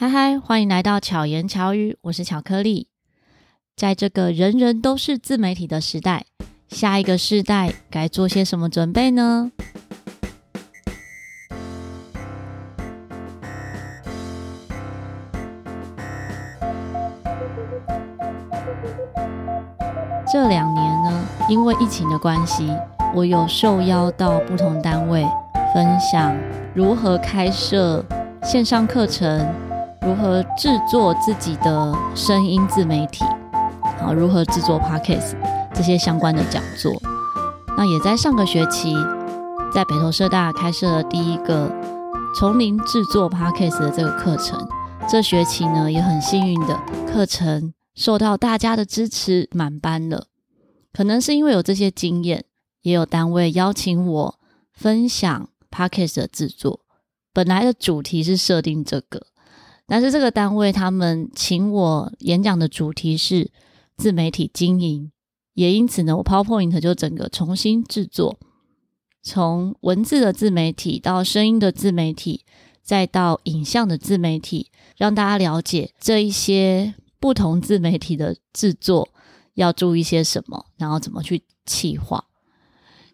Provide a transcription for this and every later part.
嗨嗨，欢迎来到巧言巧语，我是巧克力。在这个人人都是自媒体的时代，下一个世代该做些什么准备呢？这两年呢，因为疫情的关系，我有受邀到不同单位分享如何开设线上课程。如何制作自己的声音自媒体？啊，如何制作 Podcast 这些相关的讲座？那也在上个学期，在北投社大开设了第一个从零制作 Podcast 的这个课程。这学期呢，也很幸运的课程受到大家的支持，满班了。可能是因为有这些经验，也有单位邀请我分享 Podcast 的制作。本来的主题是设定这个。但是这个单位他们请我演讲的主题是自媒体经营，也因此呢，我 PowerPoint 就整个重新制作，从文字的自媒体到声音的自媒体，再到影像的自媒体，让大家了解这一些不同自媒体的制作要注意些什么，然后怎么去企划。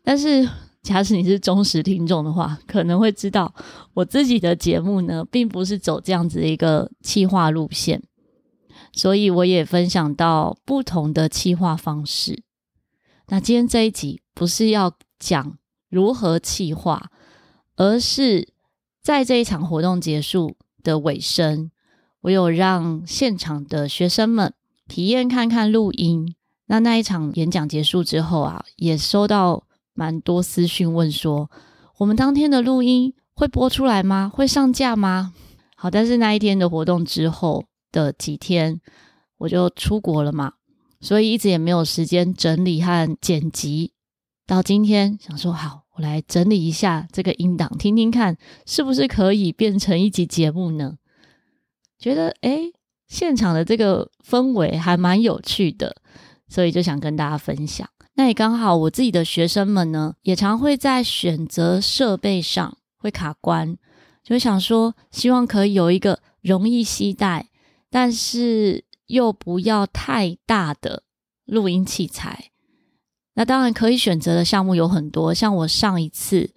但是。假使你是忠实听众的话，可能会知道我自己的节目呢，并不是走这样子的一个企划路线，所以我也分享到不同的企划方式。那今天这一集不是要讲如何企划，而是在这一场活动结束的尾声，我有让现场的学生们体验看看录音。那那一场演讲结束之后啊，也收到。蛮多私讯问说，我们当天的录音会播出来吗？会上架吗？好，但是那一天的活动之后的几天，我就出国了嘛，所以一直也没有时间整理和剪辑。到今天想说，好，我来整理一下这个音档，听听看是不是可以变成一集节目呢？觉得诶，现场的这个氛围还蛮有趣的，所以就想跟大家分享。那也刚好，我自己的学生们呢，也常会在选择设备上会卡关，就想说，希望可以有一个容易携带，但是又不要太大的录音器材。那当然可以选择的项目有很多，像我上一次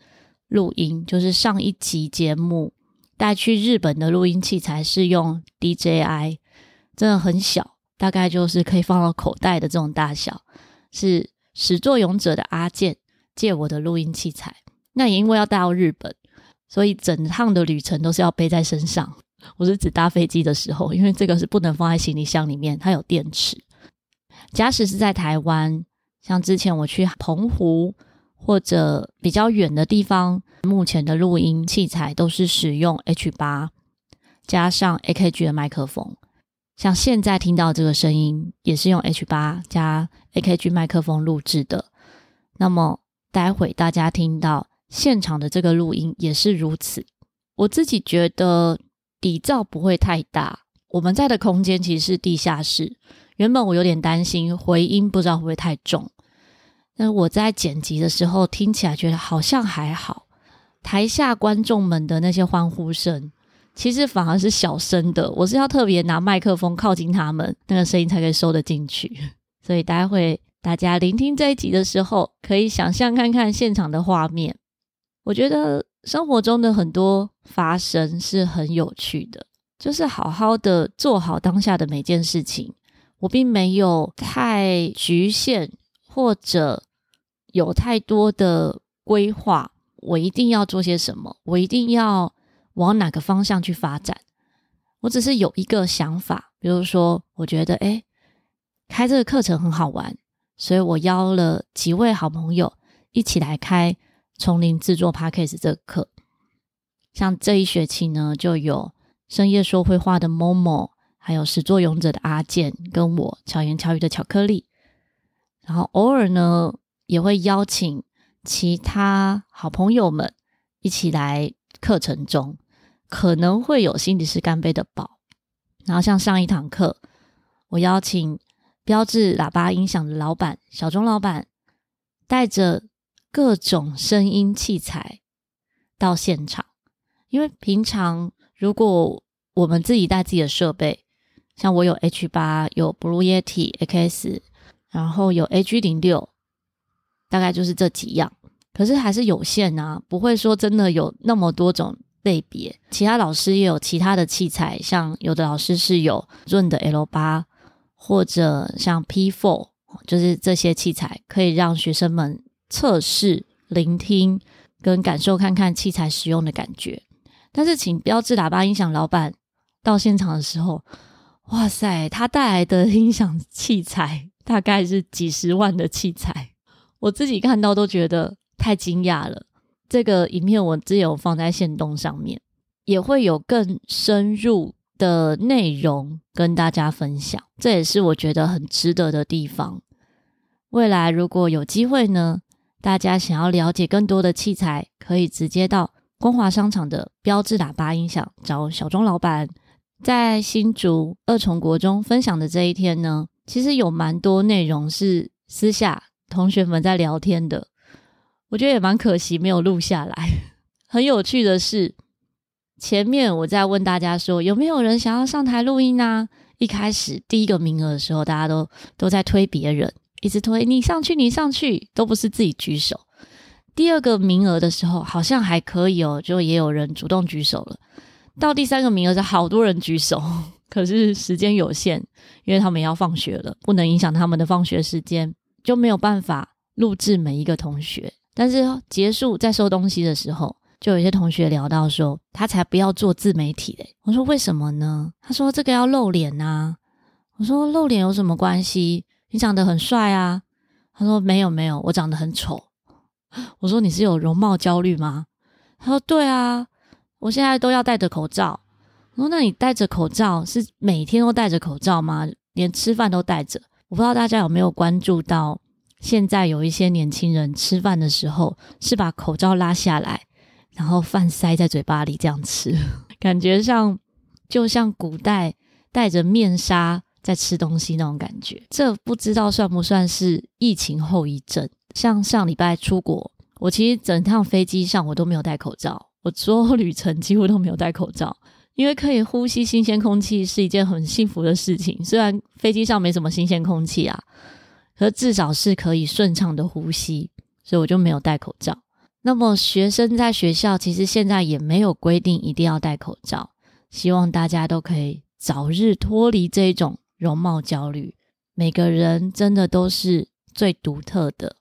录音，就是上一集节目带去日本的录音器材是用 DJI，真的很小，大概就是可以放到口袋的这种大小，是。始作俑者的阿健借我的录音器材，那也因为要带到日本，所以整趟的旅程都是要背在身上。我是指搭飞机的时候，因为这个是不能放在行李箱里面，它有电池。假使是在台湾，像之前我去澎湖或者比较远的地方，目前的录音器材都是使用 H 八加上 AKG 的麦克风。像现在听到这个声音，也是用 H 八加 AKG 麦克风录制的。那么待会大家听到现场的这个录音也是如此。我自己觉得底噪不会太大。我们在的空间其实是地下室，原本我有点担心回音不知道会不会太重，但我在剪辑的时候听起来觉得好像还好。台下观众们的那些欢呼声。其实反而是小声的，我是要特别拿麦克风靠近他们，那个声音才可以收得进去。所以待会大家聆听这一集的时候，可以想象看看现场的画面。我觉得生活中的很多发生是很有趣的，就是好好的做好当下的每件事情。我并没有太局限，或者有太多的规划，我一定要做些什么，我一定要。往哪个方向去发展？我只是有一个想法，比如说，我觉得，诶，开这个课程很好玩，所以我邀了几位好朋友一起来开从零制作 Podcast 这个课。像这一学期呢，就有深夜说绘话的 Momo，还有始作俑者的阿健，跟我巧言巧语的巧克力。然后偶尔呢，也会邀请其他好朋友们一起来课程中。可能会有心理师干杯的宝，然后像上一堂课，我邀请标志喇叭音响的老板小钟老板，带着各种声音器材到现场。因为平常如果我们自己带自己的设备，像我有 H 八，有 Blue Yeti X，然后有 AG 零六，大概就是这几样。可是还是有限啊，不会说真的有那么多种类别。其他老师也有其他的器材，像有的老师是有润的 L 八，或者像 P Four，就是这些器材可以让学生们测试、聆听跟感受，看看器材使用的感觉。但是请标志喇叭音响老板到现场的时候，哇塞，他带来的音响器材大概是几十万的器材，我自己看到都觉得。太惊讶了！这个影片我只有放在限动上面，也会有更深入的内容跟大家分享。这也是我觉得很值得的地方。未来如果有机会呢，大家想要了解更多的器材，可以直接到光华商场的标志喇叭音响找小钟老板。在新竹二重国中分享的这一天呢，其实有蛮多内容是私下同学们在聊天的。我觉得也蛮可惜，没有录下来。很有趣的是，前面我在问大家说有没有人想要上台录音啊？一开始第一个名额的时候，大家都都在推别人，一直推你上去，你上去，都不是自己举手。第二个名额的时候，好像还可以哦，就也有人主动举手了。到第三个名额是好多人举手，可是时间有限，因为他们要放学了，不能影响他们的放学时间，就没有办法录制每一个同学。但是结束在收东西的时候，就有些同学聊到说，他才不要做自媒体嘞。我说为什么呢？他说这个要露脸呐。我说露脸有什么关系？你长得很帅啊。他说没有没有，我长得很丑。我说你是有容貌焦虑吗？他说对啊，我现在都要戴着口罩。我说那你戴着口罩是每天都戴着口罩吗？连吃饭都戴着？我不知道大家有没有关注到。现在有一些年轻人吃饭的时候是把口罩拉下来，然后饭塞在嘴巴里这样吃，感觉上就像古代戴着面纱在吃东西那种感觉。这不知道算不算是疫情后遗症？像上礼拜出国，我其实整趟飞机上我都没有戴口罩，我所有旅程几乎都没有戴口罩，因为可以呼吸新鲜空气是一件很幸福的事情。虽然飞机上没什么新鲜空气啊。可至少是可以顺畅的呼吸，所以我就没有戴口罩。那么学生在学校其实现在也没有规定一定要戴口罩，希望大家都可以早日脱离这种容貌焦虑。每个人真的都是最独特的，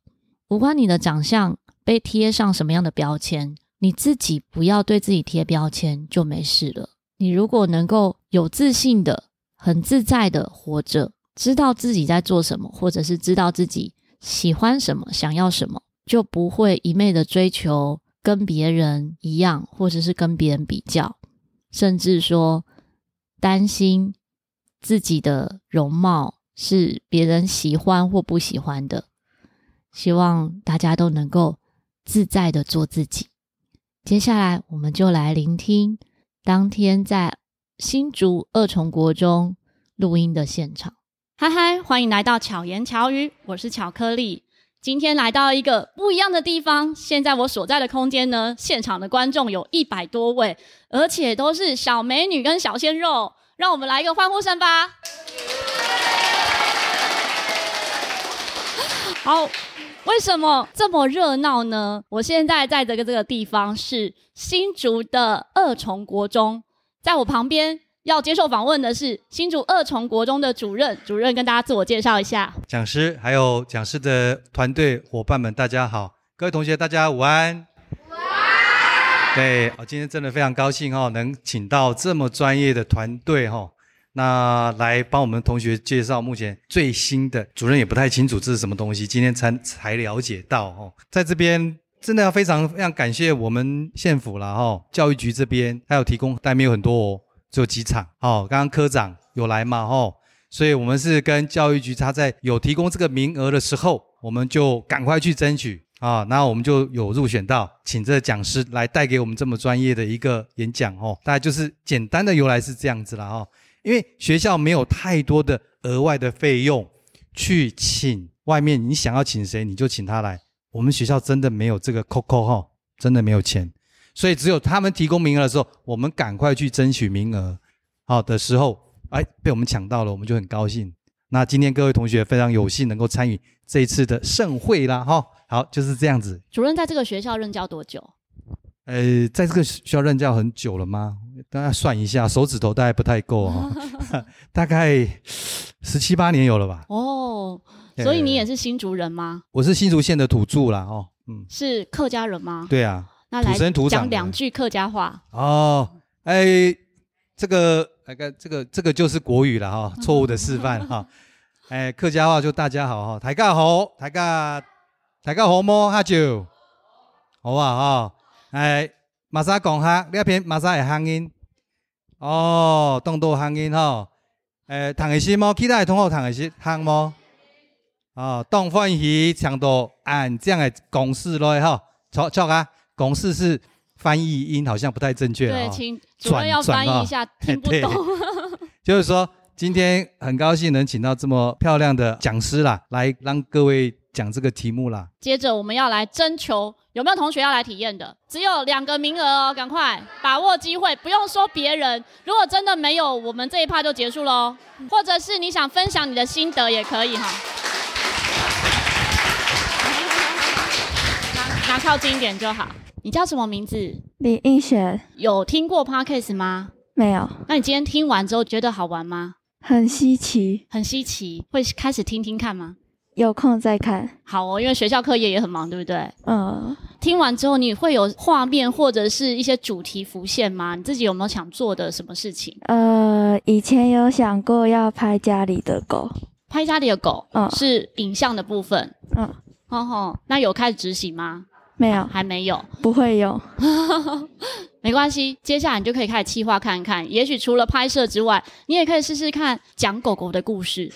无关你的长相被贴上什么样的标签，你自己不要对自己贴标签就没事了。你如果能够有自信的、很自在的活着。知道自己在做什么，或者是知道自己喜欢什么、想要什么，就不会一昧的追求跟别人一样，或者是跟别人比较，甚至说担心自己的容貌是别人喜欢或不喜欢的。希望大家都能够自在的做自己。接下来，我们就来聆听当天在新竹二重国中录音的现场。嗨嗨，欢迎来到巧言巧语，我是巧克力。今天来到一个不一样的地方。现在我所在的空间呢，现场的观众有一百多位，而且都是小美女跟小鲜肉。让我们来一个欢呼声吧！好，为什么这么热闹呢？我现在在这个这个地方是新竹的二重国中，在我旁边。要接受访问的是新竹二重国中的主任，主任跟大家自我介绍一下。讲师还有讲师的团队伙伴们，大家好，各位同学大家午安。午安。对，我今天真的非常高兴哈，能请到这么专业的团队哈，那来帮我们同学介绍目前最新的。主任也不太清楚这是什么东西，今天才才了解到哦，在这边真的要非常非常感谢我们县府了哈，教育局这边还有提供，但没有很多哦。只有几场哦，刚刚科长有来嘛哦，所以我们是跟教育局，他在有提供这个名额的时候，我们就赶快去争取啊，那我们就有入选到，请这个讲师来带给我们这么专业的一个演讲哦，大概就是简单的由来是这样子了哦，因为学校没有太多的额外的费用去请外面，你想要请谁你就请他来，我们学校真的没有这个 COCO 哈，真的没有钱。所以只有他们提供名额的时候，我们赶快去争取名额。好的时候，哎，被我们抢到了，我们就很高兴。那今天各位同学非常有幸能够参与这一次的盛会啦，哈，好，就是这样子。主任在这个学校任教多久？呃，在这个学校任教很久了吗？大家算一下，手指头大概不太够哈、哦，大概十七八年有了吧。哦，所以你也是新竹人吗？我是新竹县的土著啦，哦，嗯，是客家人吗？对啊，那来土生土长讲两句客家话。哦，哎，这个那个这个这个就是国语了哈、哦，错误的示范哈。哎，客家话就大家好哈，大家好，大家大家好么？哈就好啊哈。哎，马莎讲哈，这篇马莎的乡音哦，东都乡音哈。诶，谈的是么？其他的同学谈的是乡么？哦，当欢喜强到按这样的公式来哈，错错啊，公式是翻译音好像不太正确。对，请主任要翻译一下，听不懂。就是说，今天很高兴能请到这么漂亮的讲师啦，来让各位。讲这个题目啦，接着我们要来征求有没有同学要来体验的，只有两个名额哦，赶快把握机会，不用说别人。如果真的没有，我们这一趴就结束喽。或者是你想分享你的心得也可以哈。拿拿靠近一点就好。你叫什么名字？李映雪。有听过 Podcast 吗？没有。那你今天听完之后觉得好玩吗？很稀奇，很稀奇。会开始听听看吗？有空再看。好哦，因为学校课业也很忙，对不对？嗯。听完之后，你会有画面或者是一些主题浮现吗？你自己有没有想做的什么事情？呃，以前有想过要拍家里的狗，拍家里的狗，嗯，是影像的部分，嗯，哦吼，那有开始执行吗？没有，还没有，不会有，没关系，接下来你就可以开始企划看看，也许除了拍摄之外，你也可以试试看讲狗狗的故事。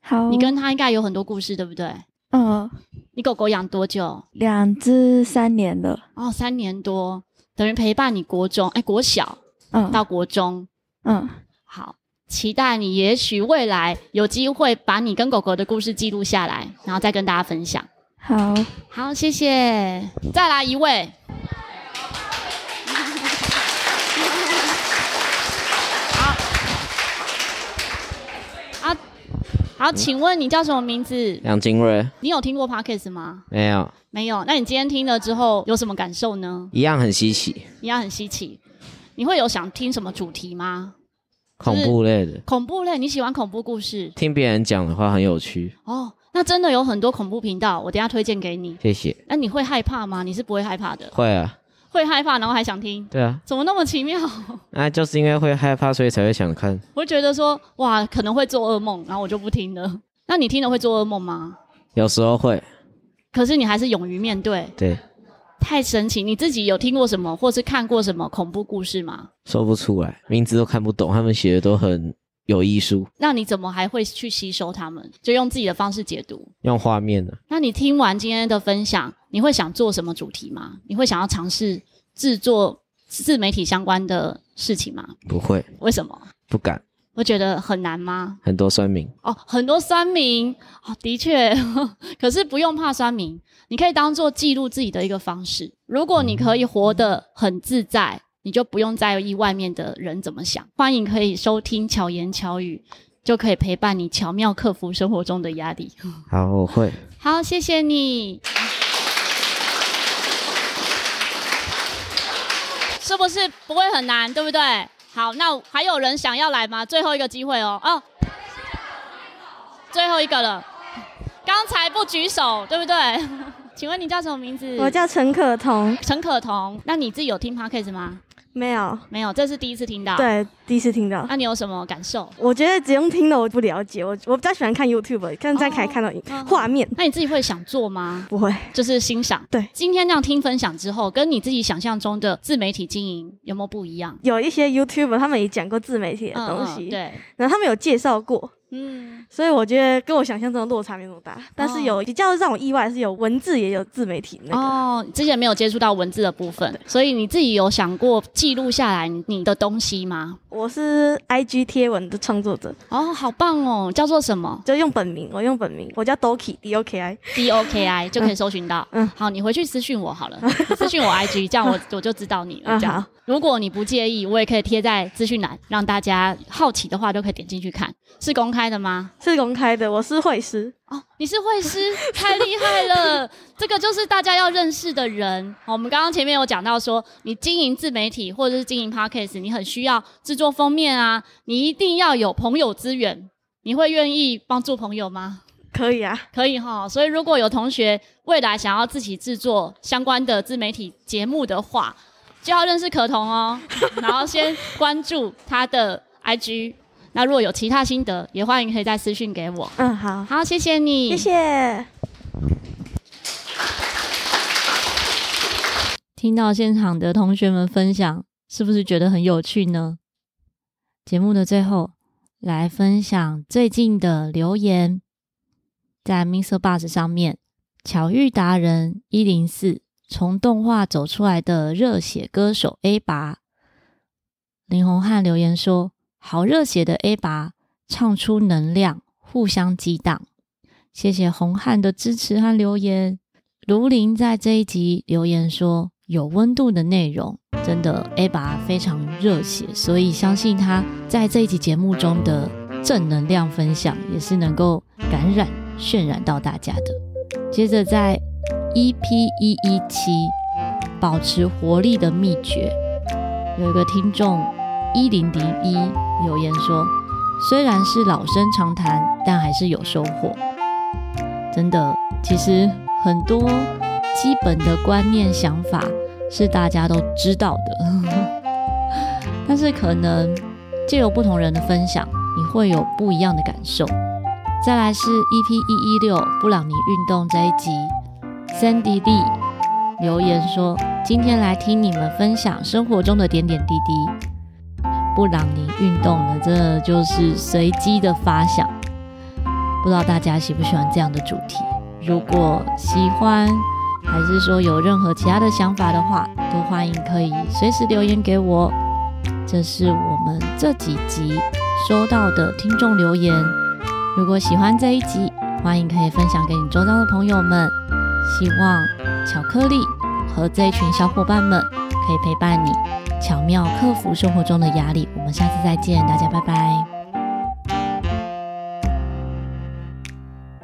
好，你跟他应该有很多故事，对不对？嗯。你狗狗养多久？两只三年了。哦，三年多，等于陪伴你国中，哎，国小，嗯，到国中，嗯，好，期待你，也许未来有机会把你跟狗狗的故事记录下来，然后再跟大家分享。好，好，谢谢。再来一位。好，请问你叫什么名字？梁金瑞。你有听过 Podcast 吗？没有。没有。那你今天听了之后有什么感受呢？一样很稀奇。一样很稀奇。你会有想听什么主题吗？恐怖类的。恐怖类，你喜欢恐怖故事？听别人讲的话很有趣。哦，那真的有很多恐怖频道，我等一下推荐给你。谢谢。那你会害怕吗？你是不会害怕的。会啊。会害怕，然后还想听。对啊。怎么那么奇妙？那就是因为会害怕，所以才会想看。我觉得说，哇，可能会做噩梦，然后我就不听了。那你听了会做噩梦吗？有时候会，可是你还是勇于面对。对，太神奇！你自己有听过什么，或是看过什么恐怖故事吗？说不出来，名字都看不懂，他们写的都很有艺术。那你怎么还会去吸收他们？就用自己的方式解读，用画面呢。那你听完今天的分享，你会想做什么主题吗？你会想要尝试制作自媒体相关的事情吗？不会。为什么？不敢。我觉得很难吗？很多酸民哦，很多酸民哦，的确，可是不用怕酸民，你可以当做记录自己的一个方式。如果你可以活得很自在，你就不用在意外面的人怎么想。欢迎可以收听巧言巧语，就可以陪伴你巧妙克服生活中的压力。好，我会。好，谢谢你。是不是不会很难？对不对？好，那还有人想要来吗？最后一个机会哦，哦，最后一个了，刚才不举手，对不对？请问你叫什么名字？我叫陈可彤。陈可彤，那你自己有听 Podcast 吗？没有，没有，这是第一次听到。对，第一次听到。那你有什么感受？我觉得只用听的我不了解，我我比较喜欢看 YouTube，看这样可以看到画面。那你自己会想做吗？不会，就是欣赏。对，今天这样听分享之后，跟你自己想象中的自媒体经营有没有不一样？有一些 YouTuber 他们也讲过自媒体的东西，对，然后他们有介绍过。嗯，所以我觉得跟我想象中的落差没那么大，但是有比较让我意外是有文字也有自媒体那个哦，之前没有接触到文字的部分，所以你自己有想过记录下来你的东西吗？我是 IG 贴文的创作者哦，好棒哦，叫做什么？就用本名，我用本名，我叫 Doki D O K I D O K I 就可以搜寻到。嗯，好，你回去私讯我好了，私讯我 IG，这样我 我就知道你了。这样。如果你不介意，我也可以贴在资讯栏，让大家好奇的话都可以点进去看。是公开的吗？是公开的。我是会师哦，你是绘师，太厉害了！这个就是大家要认识的人。我们刚刚前面有讲到说，你经营自媒体或者是经营 Podcast，你很需要制作封面啊，你一定要有朋友资源。你会愿意帮助朋友吗？可以啊，可以哈。所以如果有同学未来想要自己制作相关的自媒体节目的话，就要认识可彤哦，然后先关注他的 IG。那如果有其他心得，也欢迎可以再私讯给我。嗯，好，好，谢谢你，谢谢。听到现场的同学们分享，是不是觉得很有趣呢？节目的最后，来分享最近的留言，在 MixerBox 上面，巧遇达人一零四。从动画走出来的热血歌手 A 拔林宏汉留言说：“好热血的 A 拔，唱出能量，互相激荡。”谢谢宏汉的支持和留言。卢林在这一集留言说：“有温度的内容，真的 A 拔非常热血，所以相信他在这一集节目中的正能量分享也是能够感染、渲染到大家的。”接着在。EP 一一七，保持活力的秘诀。有一个听众一零零一留言说：“虽然是老生常谈，但还是有收获。”真的，其实很多基本的观念、想法是大家都知道的，但是可能借由不同人的分享，你会有不一样的感受。再来是 EP 一一六布朗尼运动这一集。Sandy Lee 留言说：“今天来听你们分享生活中的点点滴滴。”布朗尼运动呢，这就是随机的发想，不知道大家喜不喜欢这样的主题？如果喜欢，还是说有任何其他的想法的话，都欢迎可以随时留言给我。这是我们这几集收到的听众留言。如果喜欢这一集，欢迎可以分享给你周遭的朋友们。希望巧克力和这一群小伙伴们可以陪伴你，巧妙克服生活中的压力。我们下次再见，大家拜拜。